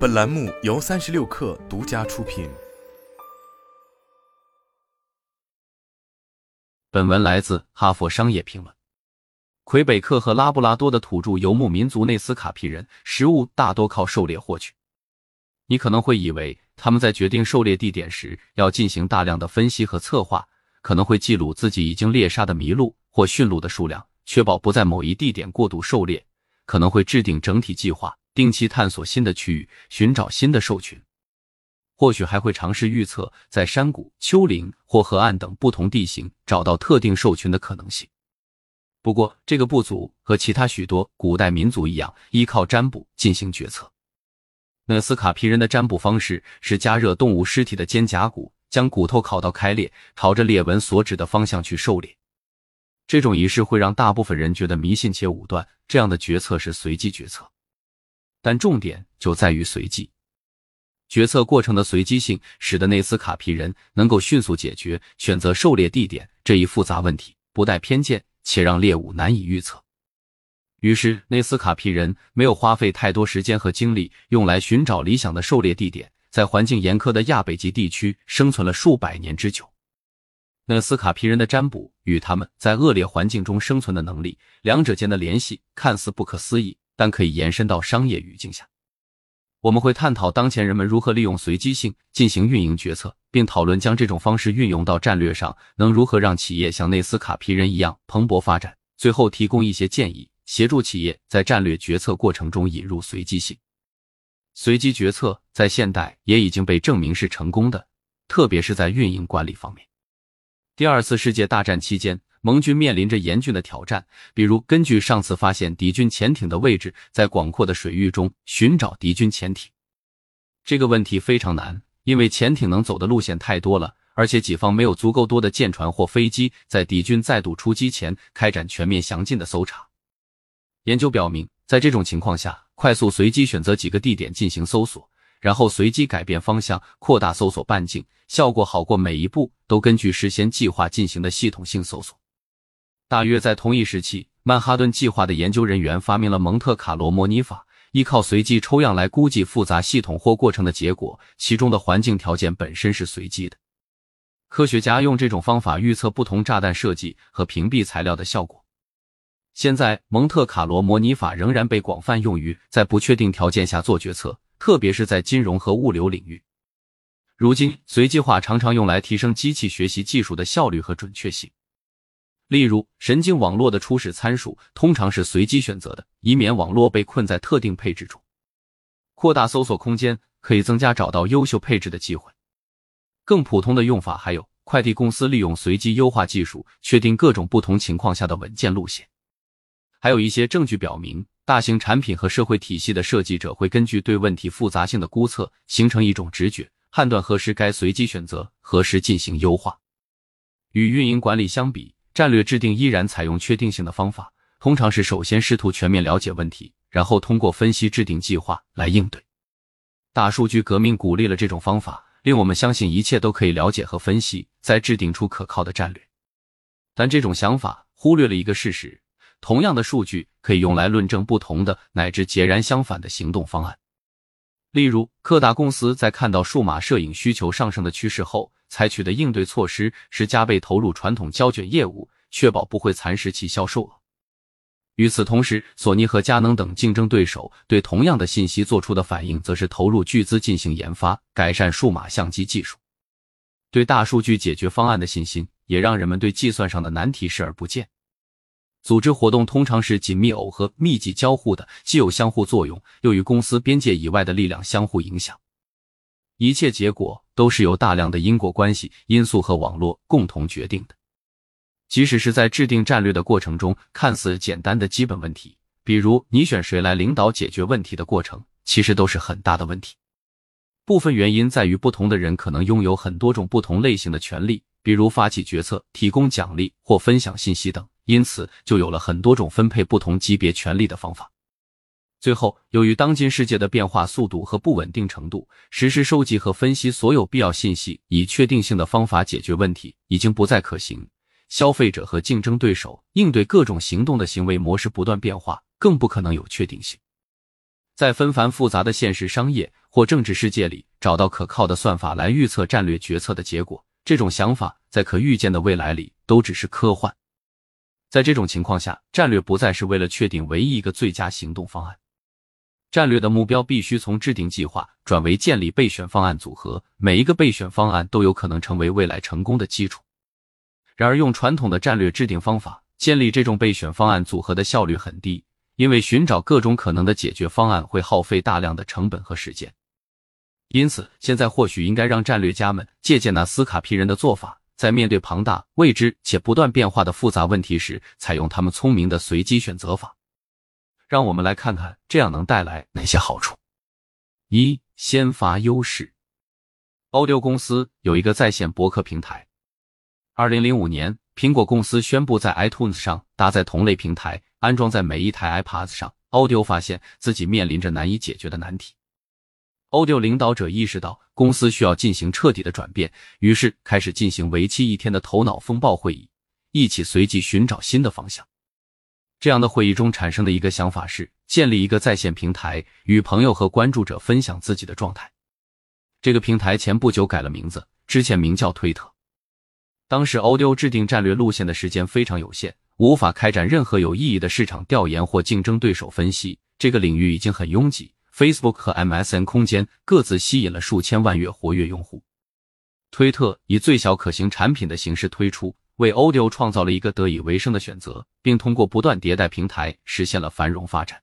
本栏目由三十六氪独家出品。本文来自《哈佛商业评论》。魁北克和拉布拉多的土著游牧民族内斯卡皮人食物大多靠狩猎获取。你可能会以为他们在决定狩猎地点时要进行大量的分析和策划，可能会记录自己已经猎杀的麋鹿或驯鹿的数量，确保不在某一地点过度狩猎。可能会制定整体计划，定期探索新的区域，寻找新的兽群。或许还会尝试预测在山谷、丘陵或河岸等不同地形找到特定兽群的可能性。不过，这个部族和其他许多古代民族一样，依靠占卜进行决策。纳斯卡皮人的占卜方式是加热动物尸体的肩胛骨，将骨头烤到开裂，朝着裂纹所指的方向去狩猎。这种仪式会让大部分人觉得迷信且武断。这样的决策是随机决策，但重点就在于随机。决策过程的随机性，使得内斯卡皮人能够迅速解决选择狩猎地点这一复杂问题，不带偏见，且让猎物难以预测。于是，内斯卡皮人没有花费太多时间和精力用来寻找理想的狩猎地点，在环境严苛的亚北极地区生存了数百年之久。纳斯卡皮人的占卜与他们在恶劣环境中生存的能力，两者间的联系看似不可思议，但可以延伸到商业语境下。我们会探讨当前人们如何利用随机性进行运营决策，并讨论将这种方式运用到战略上，能如何让企业像内斯卡皮人一样蓬勃发展。最后，提供一些建议，协助企业在战略决策过程中引入随机性。随机决策在现代也已经被证明是成功的，特别是在运营管理方面。第二次世界大战期间，盟军面临着严峻的挑战，比如根据上次发现敌军潜艇的位置，在广阔的水域中寻找敌军潜艇。这个问题非常难，因为潜艇能走的路线太多了，而且己方没有足够多的舰船或飞机，在敌军再度出击前开展全面详尽的搜查。研究表明，在这种情况下，快速随机选择几个地点进行搜索。然后随机改变方向，扩大搜索半径，效果好过每一步都根据事先计划进行的系统性搜索。大约在同一时期，曼哈顿计划的研究人员发明了蒙特卡罗模拟法，依靠随机抽样来估计复杂系统或过程的结果，其中的环境条件本身是随机的。科学家用这种方法预测不同炸弹设计和屏蔽材料的效果。现在，蒙特卡罗模拟法仍然被广泛用于在不确定条件下做决策。特别是在金融和物流领域，如今随机化常常用来提升机器学习技术的效率和准确性。例如，神经网络的初始参数通常是随机选择的，以免网络被困在特定配置中。扩大搜索空间可以增加找到优秀配置的机会。更普通的用法还有，快递公司利用随机优化技术，确定各种不同情况下的稳健路线。还有一些证据表明。大型产品和社会体系的设计者会根据对问题复杂性的估测，形成一种直觉，判断何时该随机选择，何时进行优化。与运营管理相比，战略制定依然采用确定性的方法，通常是首先试图全面了解问题，然后通过分析制定计划来应对。大数据革命鼓励了这种方法，令我们相信一切都可以了解和分析，再制定出可靠的战略。但这种想法忽略了一个事实。同样的数据可以用来论证不同的乃至截然相反的行动方案。例如，柯达公司在看到数码摄影需求上升的趋势后，采取的应对措施是加倍投入传统胶卷业务，确保不会蚕食其销售额。与此同时，索尼和佳能等竞争对手对同样的信息做出的反应，则是投入巨资进行研发，改善数码相机技术。对大数据解决方案的信心，也让人们对计算上的难题视而不见。组织活动通常是紧密耦合、密集交互的，既有相互作用，又与公司边界以外的力量相互影响。一切结果都是由大量的因果关系、因素和网络共同决定的。即使是在制定战略的过程中，看似简单的基本问题，比如你选谁来领导解决问题的过程，其实都是很大的问题。部分原因在于不同的人可能拥有很多种不同类型的权利，比如发起决策、提供奖励或分享信息等。因此，就有了很多种分配不同级别权力的方法。最后，由于当今世界的变化速度和不稳定程度，实时收集和分析所有必要信息以确定性的方法解决问题已经不再可行。消费者和竞争对手应对各种行动的行为模式不断变化，更不可能有确定性。在纷繁复杂的现实商业或政治世界里找到可靠的算法来预测战略决策的结果，这种想法在可预见的未来里都只是科幻。在这种情况下，战略不再是为了确定唯一一个最佳行动方案，战略的目标必须从制定计划转为建立备选方案组合，每一个备选方案都有可能成为未来成功的基础。然而，用传统的战略制定方法建立这种备选方案组合的效率很低，因为寻找各种可能的解决方案会耗费大量的成本和时间。因此，现在或许应该让战略家们借鉴那斯卡皮人的做法。在面对庞大、未知且不断变化的复杂问题时，采用他们聪明的随机选择法。让我们来看看这样能带来哪些好处。一、先发优势。Audio 公司有一个在线博客平台。二零零五年，苹果公司宣布在 iTunes 上搭载同类平台，安装在每一台 iPad 上。Audio 发现自己面临着难以解决的难题。Audio 领导者意识到公司需要进行彻底的转变，于是开始进行为期一天的头脑风暴会议，一起随机寻找新的方向。这样的会议中产生的一个想法是建立一个在线平台，与朋友和关注者分享自己的状态。这个平台前不久改了名字，之前名叫推特。当时 Audio 制定战略路线的时间非常有限，无法开展任何有意义的市场调研或竞争对手分析。这个领域已经很拥挤。Facebook 和 MSN 空间各自吸引了数千万月活跃用户。推特以最小可行产品的形式推出，为 Audio 创造了一个得以为生的选择，并通过不断迭代平台实现了繁荣发展。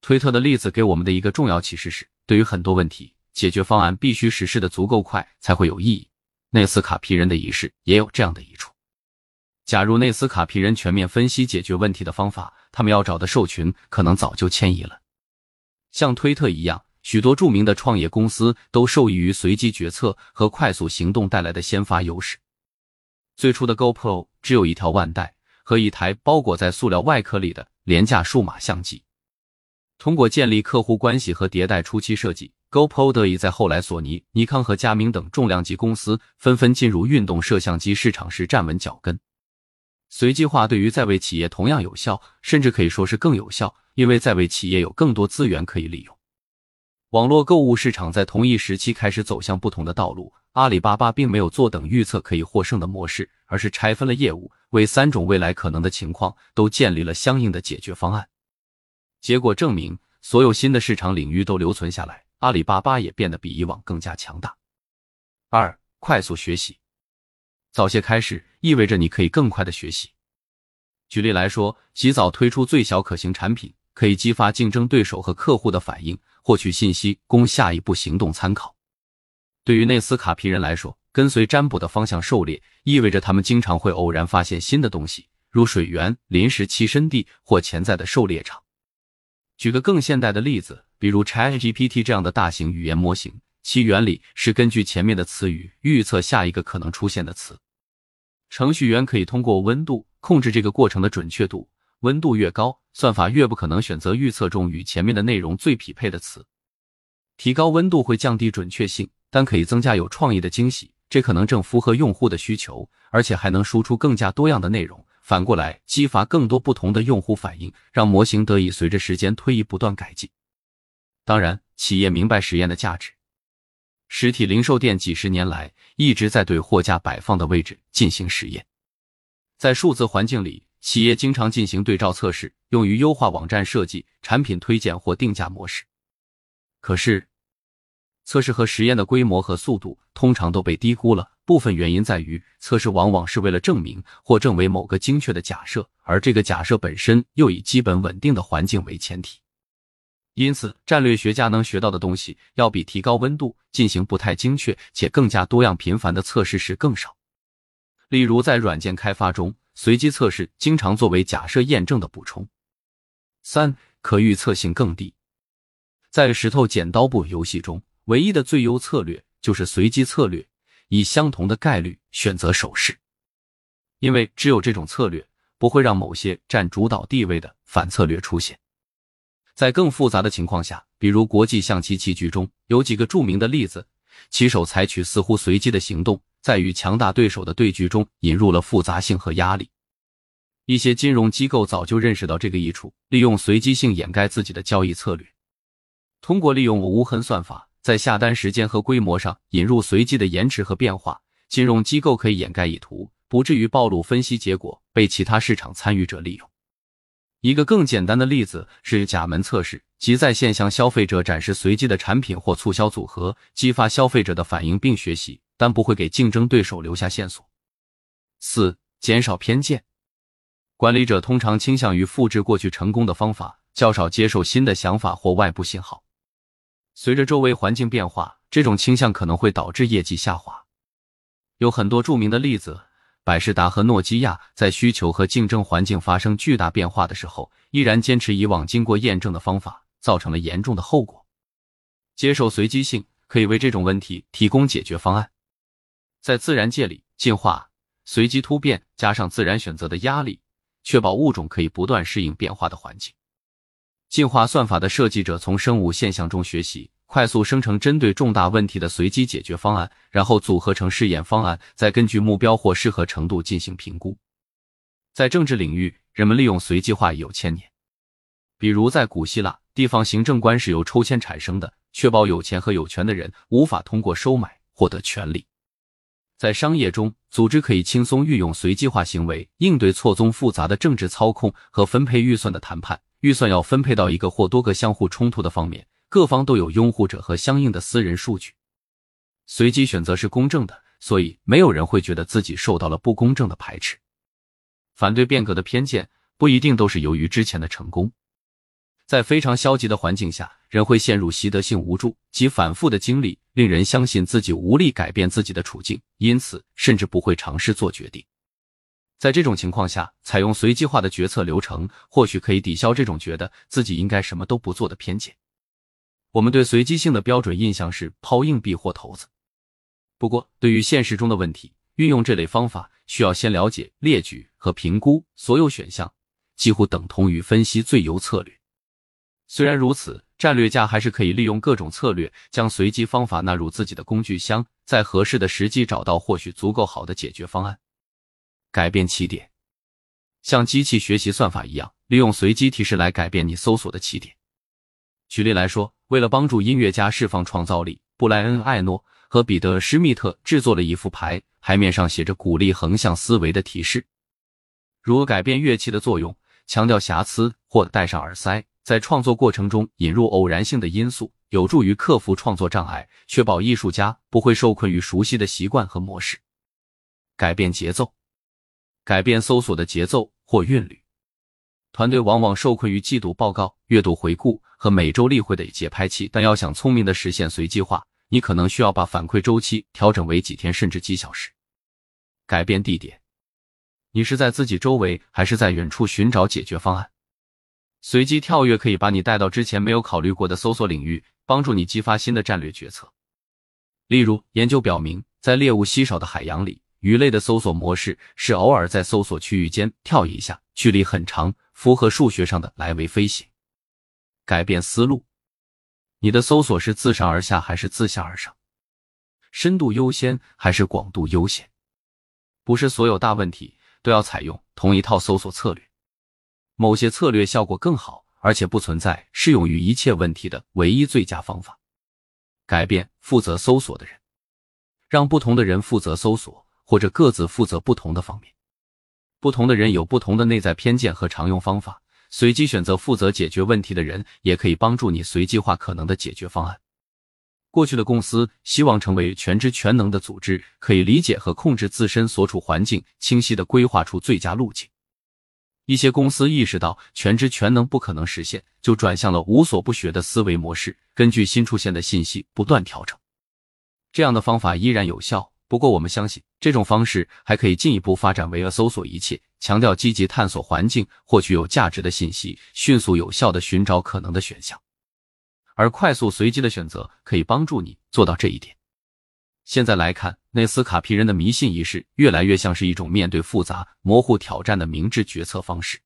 推特的例子给我们的一个重要启示是：对于很多问题，解决方案必须实施的足够快才会有意义。内斯卡皮人的仪式也有这样的一处。假如内斯卡皮人全面分析解决问题的方法，他们要找的兽群可能早就迁移了。像推特一样，许多著名的创业公司都受益于随机决策和快速行动带来的先发优势。最初的 GoPro 只有一条腕带和一台包裹在塑料外壳里的廉价数码相机。通过建立客户关系和迭代初期设计，GoPro 得以在后来索尼、尼康和佳明等重量级公司纷纷进入运动摄像机市场时站稳脚跟。随机化对于在位企业同样有效，甚至可以说是更有效。因为在位企业有更多资源可以利用，网络购物市场在同一时期开始走向不同的道路。阿里巴巴并没有坐等预测可以获胜的模式，而是拆分了业务，为三种未来可能的情况都建立了相应的解决方案。结果证明，所有新的市场领域都留存下来，阿里巴巴也变得比以往更加强大。二、快速学习，早些开始意味着你可以更快的学习。举例来说，及早推出最小可行产品。可以激发竞争对手和客户的反应，获取信息供下一步行动参考。对于内斯卡皮人来说，跟随占卜的方向狩猎意味着他们经常会偶然发现新的东西，如水源、临时栖身地或潜在的狩猎场。举个更现代的例子，比如 ChatGPT 这样的大型语言模型，其原理是根据前面的词语预测下一个可能出现的词。程序员可以通过温度控制这个过程的准确度。温度越高，算法越不可能选择预测中与前面的内容最匹配的词。提高温度会降低准确性，但可以增加有创意的惊喜。这可能正符合用户的需求，而且还能输出更加多样的内容。反过来，激发更多不同的用户反应，让模型得以随着时间推移不断改进。当然，企业明白实验的价值。实体零售店几十年来一直在对货架摆放的位置进行实验，在数字环境里。企业经常进行对照测试，用于优化网站设计、产品推荐或定价模式。可是，测试和实验的规模和速度通常都被低估了。部分原因在于，测试往往是为了证明或证伪某个精确的假设，而这个假设本身又以基本稳定的环境为前提。因此，战略学家能学到的东西，要比提高温度、进行不太精确且更加多样频繁的测试时更少。例如，在软件开发中。随机测试经常作为假设验证的补充。三、可预测性更低。在石头剪刀布游戏中，唯一的最优策略就是随机策略，以相同的概率选择手势，因为只有这种策略不会让某些占主导地位的反策略出现。在更复杂的情况下，比如国际象棋棋局中，有几个著名的例子，棋手采取似乎随机的行动。在与强大对手的对局中，引入了复杂性和压力。一些金融机构早就认识到这个益处，利用随机性掩盖自己的交易策略。通过利用无痕算法，在下单时间和规模上引入随机的延迟和变化，金融机构可以掩盖意图，不至于暴露分析结果被其他市场参与者利用。一个更简单的例子是假门测试，即在线向消费者展示随机的产品或促销组合，激发消费者的反应并学习，但不会给竞争对手留下线索。四、减少偏见。管理者通常倾向于复制过去成功的方法，较少接受新的想法或外部信号。随着周围环境变化，这种倾向可能会导致业绩下滑。有很多著名的例子。百事达和诺基亚在需求和竞争环境发生巨大变化的时候，依然坚持以往经过验证的方法，造成了严重的后果。接受随机性可以为这种问题提供解决方案。在自然界里，进化、随机突变加上自然选择的压力，确保物种可以不断适应变化的环境。进化算法的设计者从生物现象中学习。快速生成针对重大问题的随机解决方案，然后组合成试验方案，再根据目标或适合程度进行评估。在政治领域，人们利用随机化已有千年。比如在古希腊，地方行政官是由抽签产生的，确保有钱和有权的人无法通过收买获得权利。在商业中，组织可以轻松运用随机化行为应对错综复杂的政治操控和分配预算的谈判。预算要分配到一个或多个相互冲突的方面。各方都有拥护者和相应的私人数据。随机选择是公正的，所以没有人会觉得自己受到了不公正的排斥。反对变革的偏见不一定都是由于之前的成功。在非常消极的环境下，人会陷入习得性无助及反复的经历，令人相信自己无力改变自己的处境，因此甚至不会尝试做决定。在这种情况下，采用随机化的决策流程，或许可以抵消这种觉得自己应该什么都不做的偏见。我们对随机性的标准印象是抛硬币或骰子。不过，对于现实中的问题，运用这类方法需要先了解、列举和评估所有选项，几乎等同于分析最优策略。虽然如此，战略家还是可以利用各种策略，将随机方法纳入自己的工具箱，在合适的时机找到或许足够好的解决方案。改变起点，像机器学习算法一样，利用随机提示来改变你搜索的起点。举例来说。为了帮助音乐家释放创造力，布莱恩·艾诺和彼得·施密特制作了一副牌，牌面上写着鼓励横向思维的提示，如改变乐器的作用、强调瑕疵或戴上耳塞。在创作过程中引入偶然性的因素，有助于克服创作障碍，确保艺术家不会受困于熟悉的习惯和模式。改变节奏，改变搜索的节奏或韵律。团队往往受困于季度报告、月度回顾和每周例会的节拍器，但要想聪明的实现随机化，你可能需要把反馈周期调整为几天甚至几小时。改变地点，你是在自己周围还是在远处寻找解决方案？随机跳跃可以把你带到之前没有考虑过的搜索领域，帮助你激发新的战略决策。例如，研究表明，在猎物稀少的海洋里，鱼类的搜索模式是偶尔在搜索区域间跳一下，距离很长。符合数学上的来回飞行。改变思路，你的搜索是自上而下还是自下而上？深度优先还是广度优先？不是所有大问题都要采用同一套搜索策略，某些策略效果更好，而且不存在适用于一切问题的唯一最佳方法。改变负责搜索的人，让不同的人负责搜索，或者各自负责不同的方面。不同的人有不同的内在偏见和常用方法，随机选择负责解决问题的人，也可以帮助你随机化可能的解决方案。过去的公司希望成为全知全能的组织，可以理解和控制自身所处环境，清晰的规划出最佳路径。一些公司意识到全知全能不可能实现，就转向了无所不学的思维模式，根据新出现的信息不断调整。这样的方法依然有效。不过，我们相信这种方式还可以进一步发展为了搜索一切，强调积极探索环境，获取有价值的信息，迅速有效的寻找可能的选项。而快速随机的选择可以帮助你做到这一点。现在来看，内斯卡皮人的迷信仪式越来越像是一种面对复杂、模糊挑战的明智决策方式。